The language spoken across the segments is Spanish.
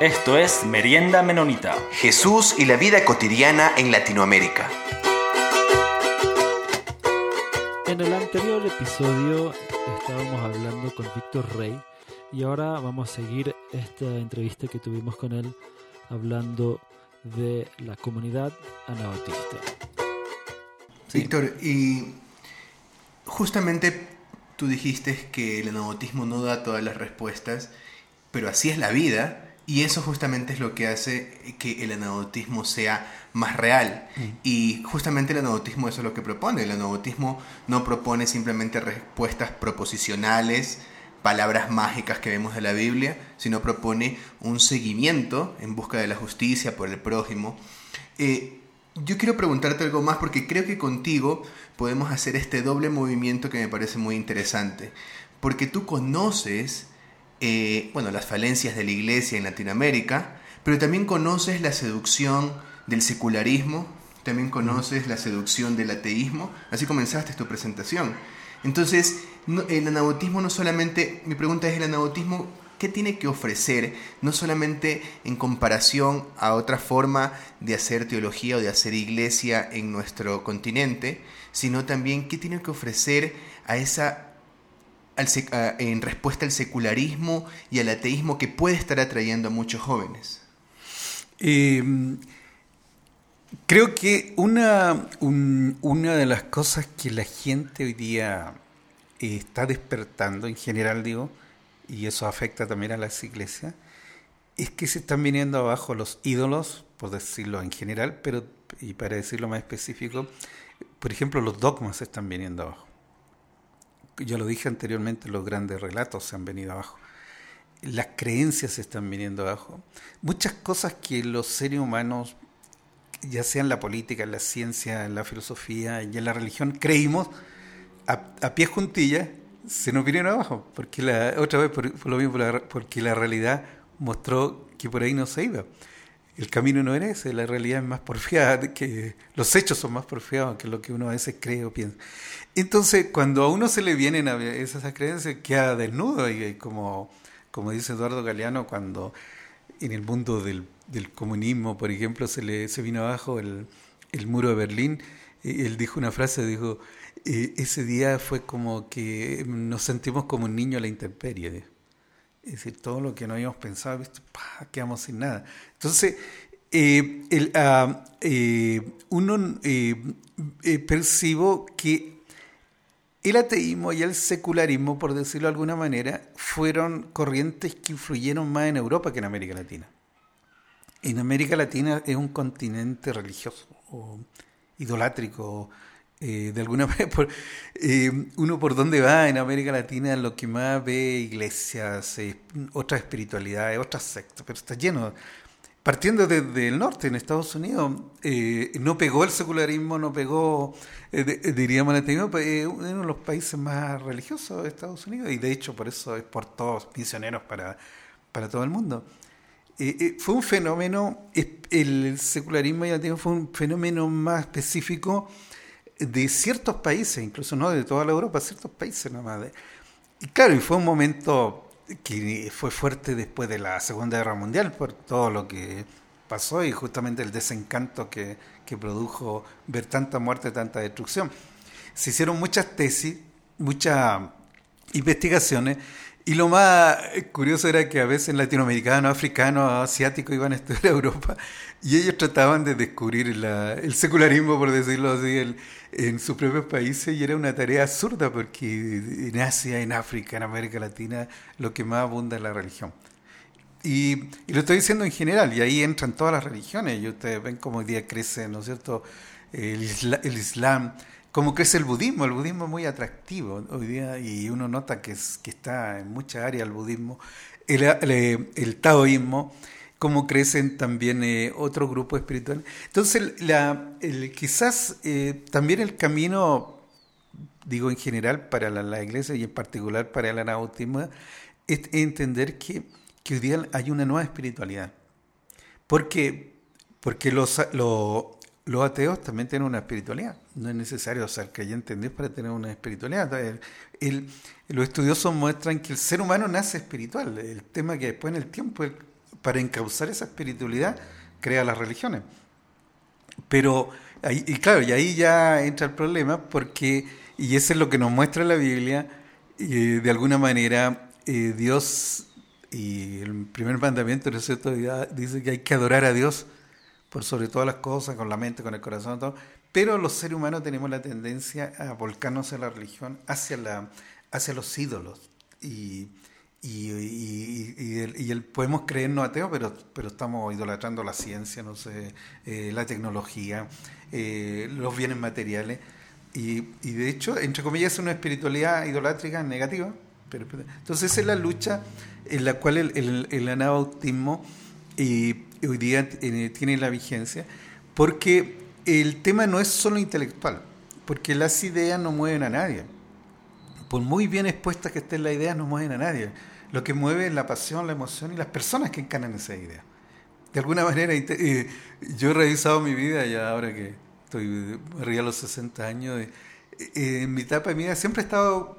Esto es Merienda Menonita. Jesús y la vida cotidiana en Latinoamérica. En el anterior episodio estábamos hablando con Víctor Rey y ahora vamos a seguir esta entrevista que tuvimos con él hablando de la comunidad anabautista. Víctor, y justamente tú dijiste que el anabautismo no da todas las respuestas, pero así es la vida y eso justamente es lo que hace que el anabautismo sea más real. Mm. Y justamente el anabautismo eso es lo que propone. El anabautismo no propone simplemente respuestas proposicionales, palabras mágicas que vemos de la Biblia, sino propone un seguimiento en busca de la justicia por el prójimo. Eh, yo quiero preguntarte algo más porque creo que contigo podemos hacer este doble movimiento que me parece muy interesante. Porque tú conoces eh, bueno, las falencias de la iglesia en Latinoamérica, pero también conoces la seducción del secularismo, también conoces la seducción del ateísmo, así comenzaste tu presentación. Entonces, el anabautismo no solamente, mi pregunta es, ¿el anabautismo qué tiene que ofrecer? No solamente en comparación a otra forma de hacer teología o de hacer iglesia en nuestro continente, sino también qué tiene que ofrecer a esa en respuesta al secularismo y al ateísmo que puede estar atrayendo a muchos jóvenes? Em, creo que una, una de las cosas que la gente hoy día eh, está despertando, en general digo, y eso afecta también a las iglesias, es que se están viniendo abajo los ídolos, por decirlo en general, pero y para decirlo más específico, por ejemplo, los dogmas se están viniendo abajo yo lo dije anteriormente, los grandes relatos se han venido abajo. Las creencias se están viniendo abajo. Muchas cosas que los seres humanos, ya sea en la política, la ciencia, en la filosofía y la religión, creímos a, pie juntilla, se nos vinieron abajo. Porque la, otra vez, por, lo mismo, porque la realidad mostró que por ahí no se iba. El camino no era ese, la realidad es más porfiada, que los hechos son más porfiados que lo que uno a veces cree o piensa. Entonces, cuando a uno se le vienen a esas creencias, queda desnudo y, como, como dice Eduardo Galeano, cuando en el mundo del, comunismo, por ejemplo, se le se vino abajo el, muro de Berlín, él dijo una frase, dijo, e, ese día fue como que nos sentimos como un niño a la intemperie. Es decir, todo lo que no habíamos pensado, ¿viste? quedamos sin nada. Entonces, eh, el, ah, eh, uno eh, percibo que el ateísmo y el secularismo, por decirlo de alguna manera, fueron corrientes que influyeron más en Europa que en América Latina. En América Latina es un continente religioso idolátrico. Eh, de alguna manera, eh, uno por dónde va en América Latina, lo que más ve iglesias, eh, otras espiritualidades, otras sectas, pero está lleno partiendo desde el norte, en Estados Unidos, eh, no pegó el secularismo, no pegó, eh, eh, diríamos, el ateísmo, es uno de los países más religiosos de Estados Unidos y de hecho por eso es por todos misioneros para, para todo el mundo. fue un fenómeno, el secularismo ateísmo fue un fenómeno más específico de ciertos países, incluso no de toda la Europa, ciertos países nomás. y claro, fue un momento que fue fuerte después de la Segunda Guerra Mundial por todo lo que pasó y justamente el desencanto que, que produjo ver tanta muerte, tanta destrucción. Se hicieron muchas tesis, muchas investigaciones y lo más curioso era que a veces latinoamericanos, africanos, asiáticos iban a estudiar a Europa y ellos trataban de descubrir el secularismo, por decirlo así, en sus propios países y era una tarea absurda porque en Asia, en África, en América Latina, lo que más abunda es la religión. Y, lo estoy diciendo en general, y ahí entran todas las religiones, y ustedes ven cómo hoy día crece, ¿no es cierto?, el, el Islam, cómo crece el budismo. El budismo es muy atractivo hoy día y uno nota que, es, que está en muchas áreas el budismo. El, el, taoísmo, cómo crecen también eh, otros grupos espirituales. Entonces, la, quizás eh, también el camino, digo en general para la, iglesia y en particular para el anabautismo, es entender que, que hoy día hay una nueva espiritualidad. Porque, porque los, los los ateos también tienen una espiritualidad. No es necesario ser creyente en Dios para tener una espiritualidad. los estudiosos muestran que el ser humano nace espiritual. El tema que después en el tiempo para encauzar esa espiritualidad, crea las religiones. Pero, y claro, y ahí ya entra el problema, porque, y eso es lo que nos muestra la Biblia, de alguna manera, eh, Dios, y el primer mandamiento, ¿no es cierto?, dice que hay que adorar a Dios por sobre todas las cosas, con la mente, con el corazón, todo. Pero los seres humanos tenemos la tendencia a volcarnos a la religión, hacia, la, hacia los ídolos. Y, y, y, el, podemos creernos ateos, pero, pero estamos idolatrando la ciencia, no sé, eh, la tecnología, eh, los bienes materiales. Y, de hecho, entre comillas, es una espiritualidad idolátrica negativa. Pero, entonces, esa es la lucha en la cual el, el, el anabautismo hoy día eh, tiene la vigencia, porque el tema no es solo intelectual, porque las ideas no mueven a nadie. Por muy bien expuestas que estén las ideas, no mueven a nadie lo que mueve es la pasión, la emoción y las personas que encarnan esa idea. De alguna manera, eh, yo he revisado mi vida ya ahora que estoy arriba de los 60 años. Eh, eh, en mi etapa de vida siempre he estado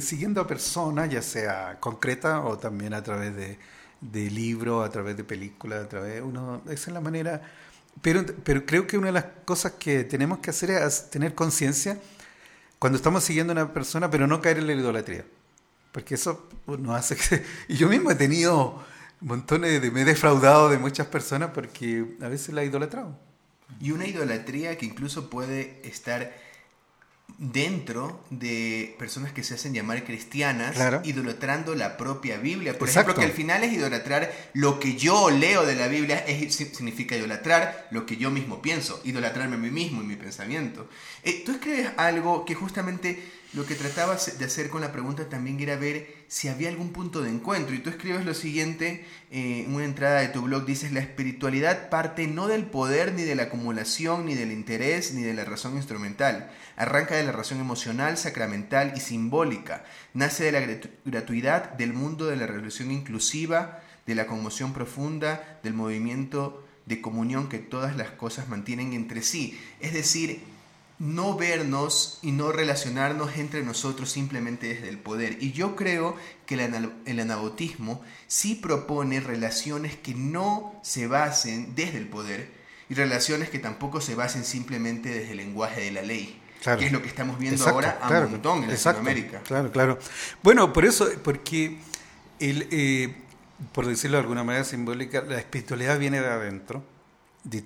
siguiendo a personas, ya sea concreta o también a través de, de libros, a través de películas, a través uno esa es la manera. Pero, pero creo que una de las cosas que tenemos que hacer es tener conciencia cuando estamos siguiendo a una persona, pero no caer en la idolatría. Porque eso nos hace que... Y yo mismo he tenido montones de... Me he defraudado de muchas personas porque a veces la he idolatrado. Y una idolatría que incluso puede estar dentro de personas que se hacen llamar cristianas, idolatrando la propia Biblia. Por ejemplo, que al final es idolatrar lo que yo leo de la Biblia, es, significa idolatrar lo que yo mismo pienso, idolatrarme a mí mismo y mi pensamiento. Eh, Tú escribes algo que justamente lo que tratabas de hacer con la pregunta también era ver si había algún punto de encuentro. Y tú escribes lo siguiente eh, en una entrada de tu blog, dices, la espiritualidad parte no del poder, ni de la acumulación, ni del interés, ni de la razón instrumental. Arranca de la razón emocional, sacramental y simbólica. Nace de la gratuidad del mundo de la revolución inclusiva, de la conmoción profunda, del movimiento de comunión que todas las cosas mantienen entre sí. Es decir, no vernos y no relacionarnos entre nosotros simplemente desde el poder. Y yo creo que el anabotismo sí propone relaciones que no se basen desde el poder y relaciones que tampoco se basen simplemente desde el lenguaje de la ley. Que es lo que estamos viendo ahora a un montón en Latinoamérica. Claro, claro. Bueno, por eso, porque, el, eh, por decirlo de alguna manera simbólica, la espiritualidad viene de adentro. De,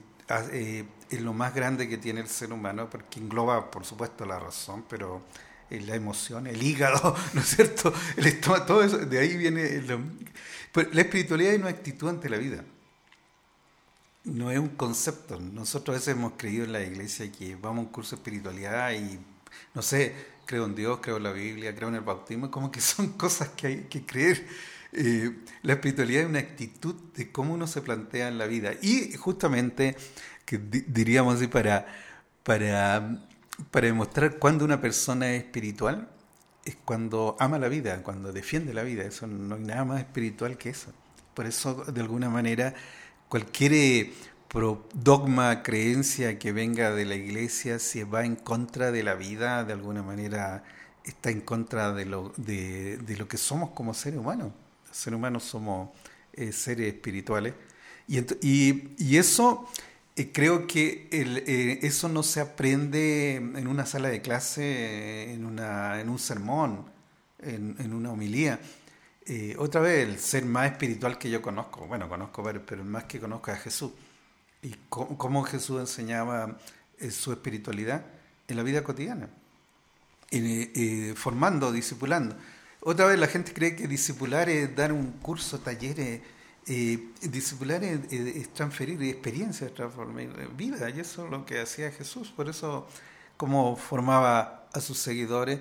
eh, es lo más grande que tiene el ser humano, porque engloba, por supuesto, la razón, pero eh, la emoción, el hígado, ¿no es cierto? El estómago, todo eso, de ahí viene... la espiritualidad es una actitud ante la vida. No es un concepto. Nosotros a veces hemos creído en la iglesia que vamos a un curso de espiritualidad y, no sé, creo en Dios, creo en la Biblia, creo en el bautismo, como que son cosas que hay que creer. Eh, la espiritualidad es una actitud de cómo uno se plantea en la vida. Y justamente que diríamos así, para, para, para demostrar cuando una persona es espiritual, es cuando ama la vida, cuando defiende la vida. Eso no hay nada más espiritual que eso. Por eso, de alguna manera, cualquier eh, dogma, creencia que venga de la iglesia, si va en contra de la vida, de alguna manera está en contra de lo, de, lo que somos como seres humanos. Los seres humanos somos eh, seres espirituales. Y, y, eso eh, creo que el, eh, eso no se aprende en una sala de clase, en, una, en un sermón, en, en una homilía. Eh, otra vez, el ser más espiritual que yo conozco, bueno, conozco pero, el más que conozco es Jesús. Y cómo, Jesús enseñaba su espiritualidad en la vida cotidiana, formando, discipulando. Otra vez la gente cree que discipular es dar un curso, talleres eh, discipular es, transferir experiencias, transformar vida, y eso es lo que hacía Jesús. Por eso, como formaba a sus seguidores,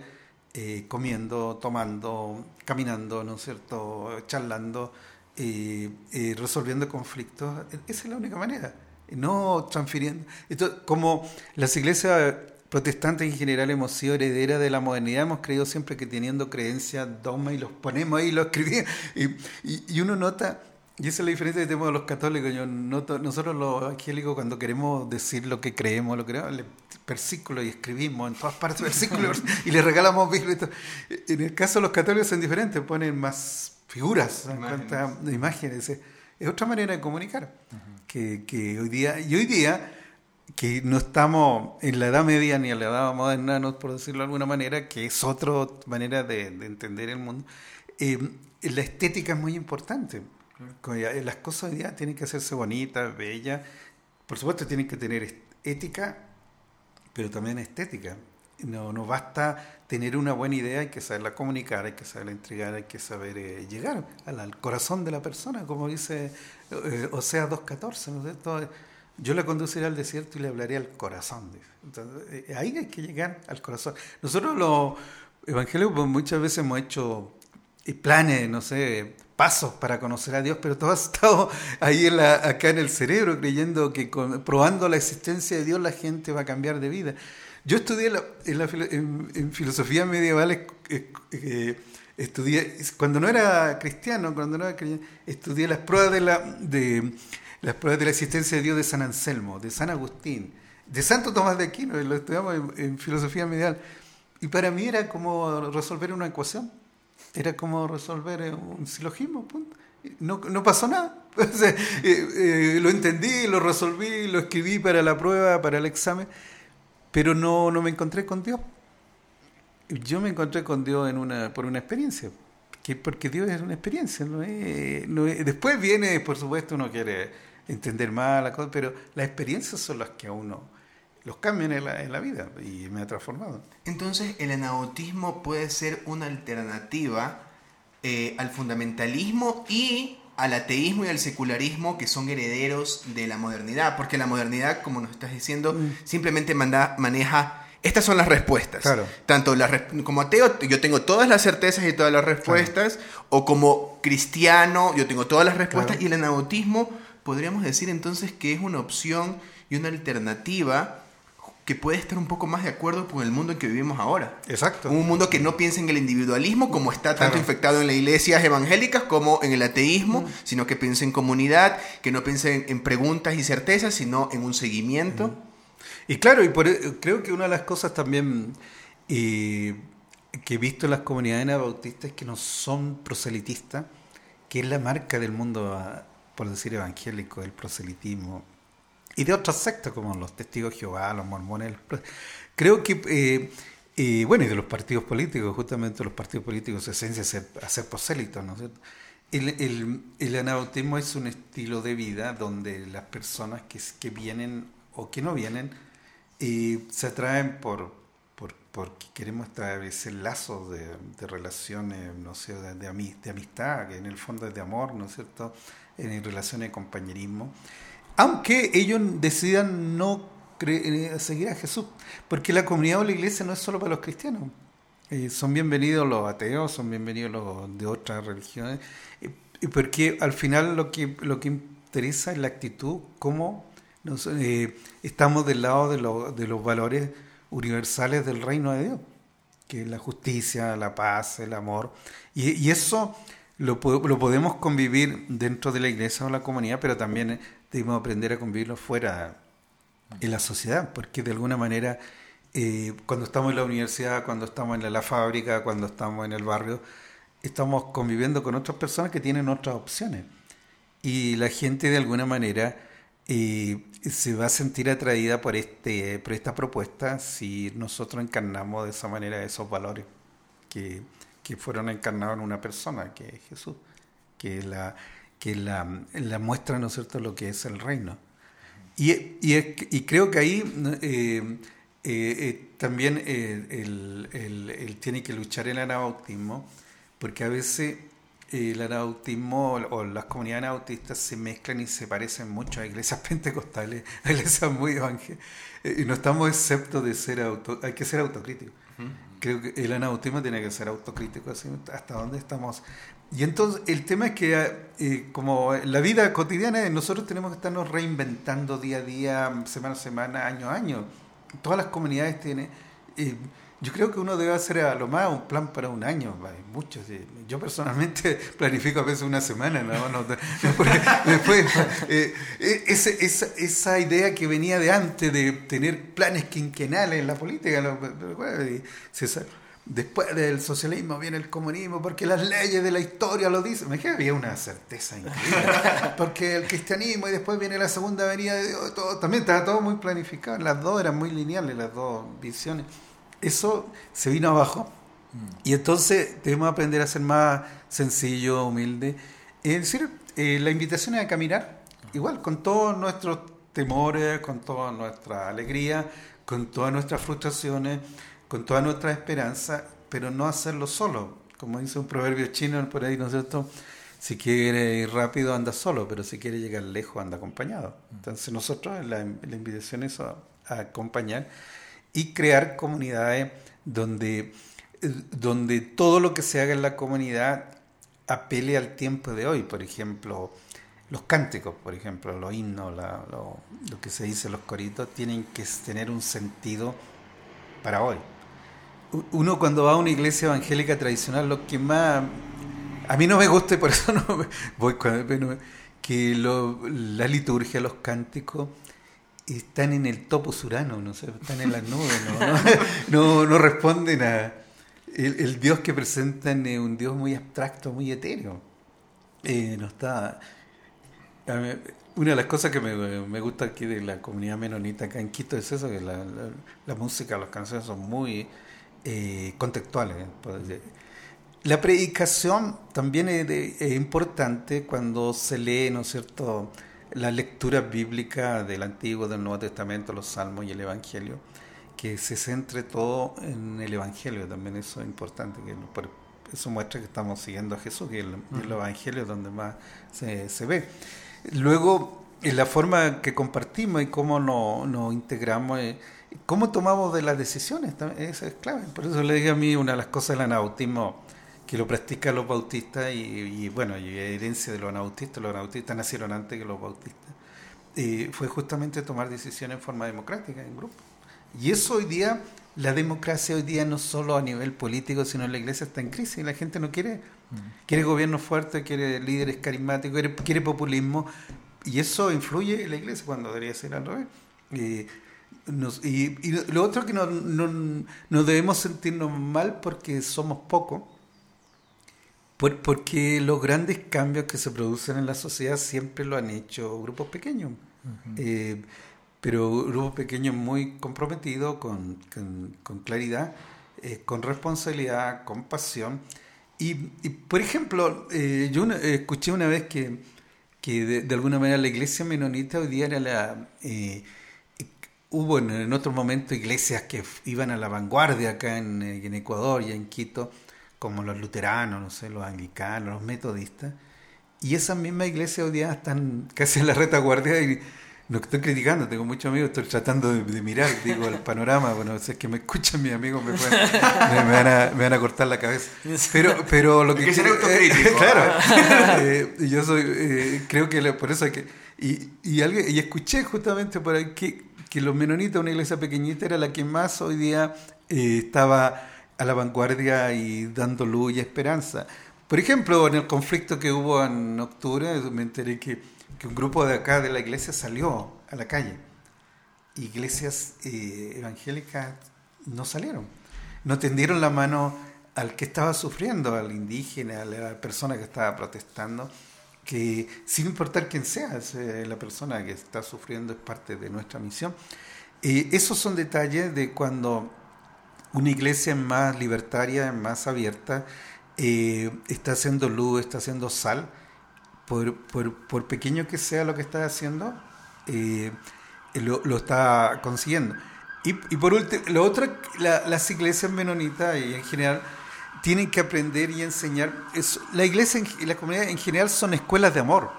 eh, comiendo, tomando, caminando, ¿no es cierto?, charlando, eh, resolviendo conflictos. Esa es la única manera, no transfiriendo. Entonces, como las iglesias protestantes en general hemos sido herederas de la modernidad, hemos creído siempre que teniendo creencias, dogmas, y los ponemos ahí, los escribimos, y, y uno nota y esa es la diferencia que tenemos los católicos. Yo nosotros los evangélicos cuando queremos decir lo que creemos, lo creemos, le versículos y escribimos en todas partes versículos y le regalamos Biblia. En el caso de los católicos son diferentes, ponen más figuras, imágenes. imágenes es otra manera de comunicar. que, que, hoy día, y hoy día, que no estamos en la edad media ni en la edad moderna, no, por decirlo de alguna manera, que es otra manera de, entender el mundo, eh, la estética es muy importante. Las cosas día tienen que hacerse bonitas, bellas. Por supuesto, tienen que tener ética, pero también estética. No, no basta tener una buena idea, hay que saberla comunicar, hay que saberla entregar, hay que saber eh, llegar al, corazón de la persona, como dice eh, Osea 2.14, ¿no? Yo la conduciré al desierto y le hablaré al corazón. Entonces, eh, ahí hay que llegar al corazón. Nosotros los evangelios pues, muchas veces hemos hecho planes, no sé, pasos para conocer a Dios, pero todo ha estado ahí en la, acá en el cerebro creyendo que probando la existencia de Dios la gente va a cambiar de vida. Yo estudié en, filosofía medieval, eh, estudié, cuando no era cristiano, cuando no era cristiano, estudié las pruebas de la, de, las pruebas de la existencia de Dios de San Anselmo, de San Agustín, de Santo Tomás de Aquino, lo estudiamos en, filosofía medieval. Y para mí era como resolver una ecuación, era como resolver un silogismo, No, no, pasó nada. Eh, eh, lo entendí, lo resolví, lo escribí para la prueba, para el examen pero no, no me encontré con Dios. Yo me encontré con Dios en una, por una experiencia, que porque Dios es una experiencia. ¿no? no después viene, por supuesto, uno quiere entender más la cosa, pero las experiencias son las que a uno los cambian en la, en la vida y me ha transformado. Entonces, el anautismo puede ser una alternativa eh, al fundamentalismo y al ateísmo y al secularismo que son herederos de la modernidad, porque la modernidad, como nos estás diciendo, mm. simplemente manda, maneja estas son las respuestas. Tanto como ateo, yo tengo todas las certezas y todas las respuestas, o como cristiano, yo tengo todas las respuestas, y el anautismo podríamos decir entonces que es una opción y una alternativa que puede estar un poco más de acuerdo con el mundo en que vivimos ahora. Exacto. Un mundo que no piensa en el individualismo como está tanto infectado en las iglesias evangélicas como en el ateísmo, mm. sino que piensa en comunidad, que no piensa en, preguntas y certezas, sino en un seguimiento. Y claro, y por, e, creo que una de las cosas también que he visto en las comunidades anabautistas es que no son proselitistas, que es la marca del mundo, ah, por decir, evangélico, el proselitismo y de otras sectas como los testigos de Jehová, los mormones. Creo que, eh, eh, bueno, y de los partidos políticos, justamente los partidos políticos, su esencia es hacer prosélitos, ¿no es cierto? El, el, el, anabautismo es un estilo de vida donde las personas que, que vienen o que no vienen eh, se atraen por, por, porque queremos establecer lazos de, de relaciones, no sé, de, de, amistad, que en el fondo es de amor, ¿no es cierto?, en relaciones de compañerismo aunque ellos decidan no eh, seguir a Jesús, porque la comunidad o la iglesia no es solo para los cristianos. Eh, son bienvenidos los ateos, son bienvenidos los de otras religiones, y porque al final lo que, lo que interesa es la actitud, cómo nos, eh, estamos del lado de, de los valores universales del reino de Dios, que es la justicia, la paz, el amor, y, y eso lo, lo, podemos convivir dentro de la iglesia o la comunidad, pero también debemos aprender a convivirlo fuera en la sociedad, porque de alguna manera eh, cuando estamos en la universidad, cuando estamos en la, fábrica, cuando estamos en el barrio, estamos conviviendo con otras personas que tienen otras opciones. Y la gente de alguna manera eh, se va a sentir atraída por, este, por esta propuesta si nosotros encarnamos de esa manera esos valores que, que fueron encarnados en una persona, que es Jesús, que es la que la, la muestra, ¿no es cierto?, lo que es el reino. Y, y, y creo que ahí eh, eh, eh, también él, él, tiene que luchar el anabautismo, porque a veces el anabautismo o las comunidades anabautistas se mezclan y se parecen mucho a iglesias pentecostales, a iglesias muy evangélicas, y no estamos excepto de ser auto, hay que ser autocríticos. Creo que el anabautismo tiene que ser autocrítico, así, hasta dónde estamos y entonces el tema es que eh, como la vida cotidiana, nosotros tenemos que estarnos reinventando día a día, semana a semana, año a año. Todas las comunidades tienen... Eh, yo creo que uno debe hacer a lo más un plan para un año, hay muchos. Yo personalmente planifico a veces una semana, ¿no? Después, eh, esa, esa, esa, idea que venía de antes de tener planes quinquenales en la política, César, después del socialismo viene el comunismo, porque las leyes de la historia lo dicen. Me dije, había una certeza increíble. porque el cristianismo y después viene la segunda venida de Dios, todo, también estaba todo muy planificado. Las dos eran muy lineales, las dos visiones. Eso se vino abajo. Y entonces debemos aprender a ser más sencillo, humilde. Es decir, eh, la invitación es a caminar, igual, con todos nuestros temores, con toda nuestra alegría, con todas nuestras frustraciones, con toda nuestra esperanza, pero no hacerlo solo. Como dice un proverbio chino por ahí, ¿no es cierto? Si quiere ir rápido, anda solo, pero si quiere llegar lejos, anda acompañado. Entonces nosotros la, la invitación es a, acompañar y crear comunidades donde, donde todo lo que se haga en la comunidad apele al tiempo de hoy. Por ejemplo, los cánticos, por ejemplo, los himnos, lo, lo, que se dice, los coritos, tienen que tener un sentido para hoy uno cuando va a una iglesia evangélica tradicional, lo que más... A mí no me gusta y por eso no voy con... Que la liturgia, los cánticos están en el topo surano, no sé, están en las nubes, no, no, responden a... El, Dios que presentan es un Dios muy abstracto, muy etéreo. Eh, no está... una de las cosas que me, gusta aquí de la comunidad menonita acá en Quito es eso, que la, la música, las canciones son muy eh, contextuales. La predicación también es, importante cuando se lee, ¿no es cierto?, la lectura bíblica del Antiguo, del Nuevo Testamento, los Salmos y el Evangelio, que se centre todo en el Evangelio, también eso es importante, que eso muestra que estamos siguiendo a Jesús, que el, el Evangelio es donde más se, se ve. Luego, en la forma que compartimos y cómo nos, integramos, eh, ¿Cómo tomamos de las decisiones? Eso es clave. Por eso le digo a mí una de las cosas del anabautismo que lo practican los bautistas y, bueno, y herencia de los anabautistas, los anabautistas nacieron antes que los bautistas, eh, fue justamente tomar decisiones en forma democrática, en grupo. Y eso hoy día, la democracia hoy día no solo a nivel político, sino en la iglesia está en crisis. La gente no quiere, quiere gobierno fuerte, quiere líderes carismáticos, quiere, quiere populismo. Y eso influye en la iglesia cuando debería ser al revés. Y, lo otro que no, no, debemos sentirnos mal porque somos pocos, porque los grandes cambios que se producen en la sociedad siempre lo han hecho grupos pequeños, eh, pero grupos pequeños muy comprometidos, con, con, claridad, eh, con responsabilidad, con pasión. Y, por ejemplo, eh, yo escuché una vez que, que de, alguna manera la iglesia menonita hoy día era la hubo en, otro momento iglesias que iban a la vanguardia acá en, en, Ecuador y en Quito, como los luteranos, no sé, los anglicanos, los metodistas, y esas mismas iglesias hoy día están casi en la retaguardia y no estoy criticando, tengo muchos amigos, estoy tratando de, mirar, digo, el panorama, bueno, si es que me escuchan mis amigos me, me, van a, me, van a, cortar la cabeza. Pero, pero lo que... que ser autocrítico. claro. eh, yo soy, eh, creo que por eso hay que... Y, y, alguien, y escuché justamente por ahí que que los menonitas, una iglesia pequeñita, era la que más hoy día eh, estaba a la vanguardia y dando luz y esperanza. Por ejemplo, en el conflicto que hubo en octubre, me enteré que, que un grupo de acá de la iglesia salió a la calle. Iglesias eh, evangélicas no salieron, no tendieron la mano al que estaba sufriendo, al indígena, a la persona que estaba protestando que sin importar quién sea, eh, la persona que está sufriendo es parte de nuestra misión. Eh, esos son detalles de cuando una iglesia más libertaria, más abierta, eh, está haciendo luz, está haciendo sal, por, pequeño que sea lo que está haciendo, lo, lo, está consiguiendo. Y, por último, lo otro, las iglesias menonitas en general tienen que aprender y enseñar. la iglesia y la comunidad en general son escuelas de amor,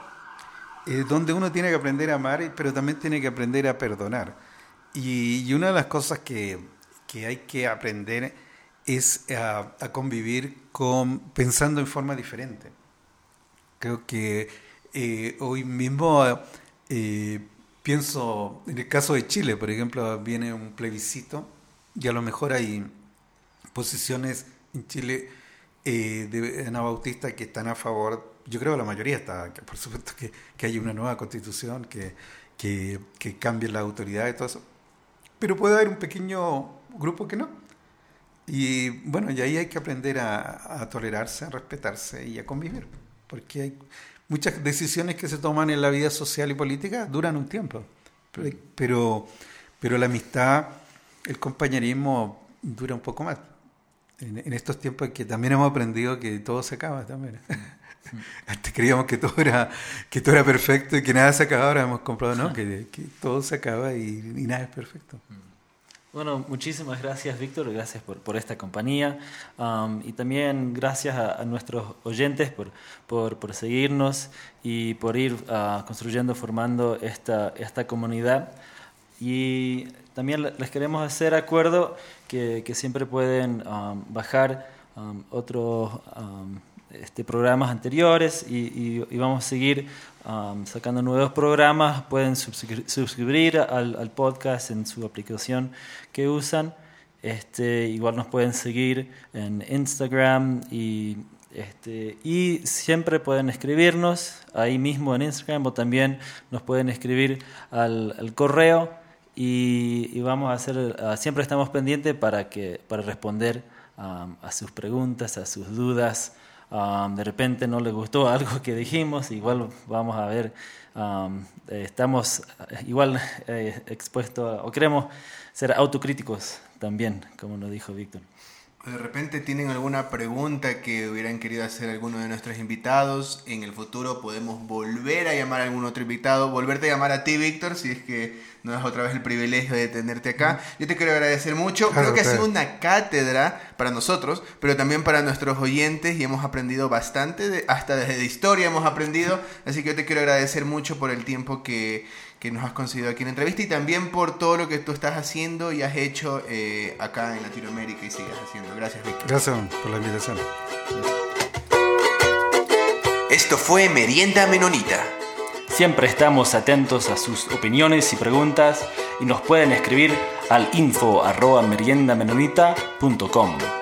eh, donde uno tiene que aprender a amar, pero también tiene que aprender a perdonar. Y, una de las cosas que, hay que aprender es a, convivir con, pensando en forma diferente. Creo que eh, hoy mismo eh, pienso, en el caso de Chile, por ejemplo, viene un plebiscito y a lo mejor hay posiciones en Chile eh, de anabautistas que están a favor, yo creo que la mayoría está, por supuesto que, que haya una nueva constitución, que, que, que cambie la autoridad y todo eso, pero puede haber un pequeño grupo que no. Y bueno, y ahí hay que aprender a, a, tolerarse, a respetarse y a convivir, porque hay muchas decisiones que se toman en la vida social y política duran un tiempo, pero, pero la amistad, el compañerismo dura un poco más. En, estos tiempos que también hemos aprendido que todo se acaba también. Antes creíamos que todo era que todo era perfecto y que nada se acaba, ahora hemos comprobado ¿no? que, que todo se acaba y, y nada es perfecto. Bueno, muchísimas gracias Víctor, gracias por, esta compañía um, y también gracias a, nuestros oyentes por, seguirnos y por ir uh, construyendo, formando esta, esta comunidad. Y también les queremos hacer acuerdo que, siempre pueden um, bajar um, otros este, programas anteriores y, vamos a seguir um, sacando nuevos programas. Pueden suscribir al, podcast en su aplicación que usan. Este, igual nos pueden seguir en Instagram y, este, y siempre pueden escribirnos ahí mismo en Instagram o también nos pueden escribir al, correo y, vamos a hacer, ah, siempre estamos pendientes para, que, para responder um, a sus preguntas, a sus dudas de repente no le gustó algo que dijimos, igual vamos a ver, estamos igual eh, expuestos o queremos ser autocríticos también, como nos dijo Víctor. De repente tienen alguna pregunta que hubieran querido hacer alguno de nuestros invitados. En el futuro podemos volver a llamar a algún otro invitado, volverte a llamar a ti, Víctor, si es que no das otra vez el privilegio de tenerte acá. Yo te quiero agradecer mucho. Creo que ha sido una cátedra para nosotros, pero también para nuestros oyentes y hemos aprendido bastante, hasta desde historia hemos aprendido. Así que yo te quiero agradecer mucho por el tiempo que, que nos has concedido aquí en la entrevista y también por todo lo que tú estás haciendo y has hecho eh, acá en Latinoamérica y sigues haciendo. Gracias, Víctor. Gracias por la invitación. Esto fue Merienda Menonita. Siempre estamos atentos a sus opiniones y preguntas y nos pueden escribir al info arroba meriendamenonita.com.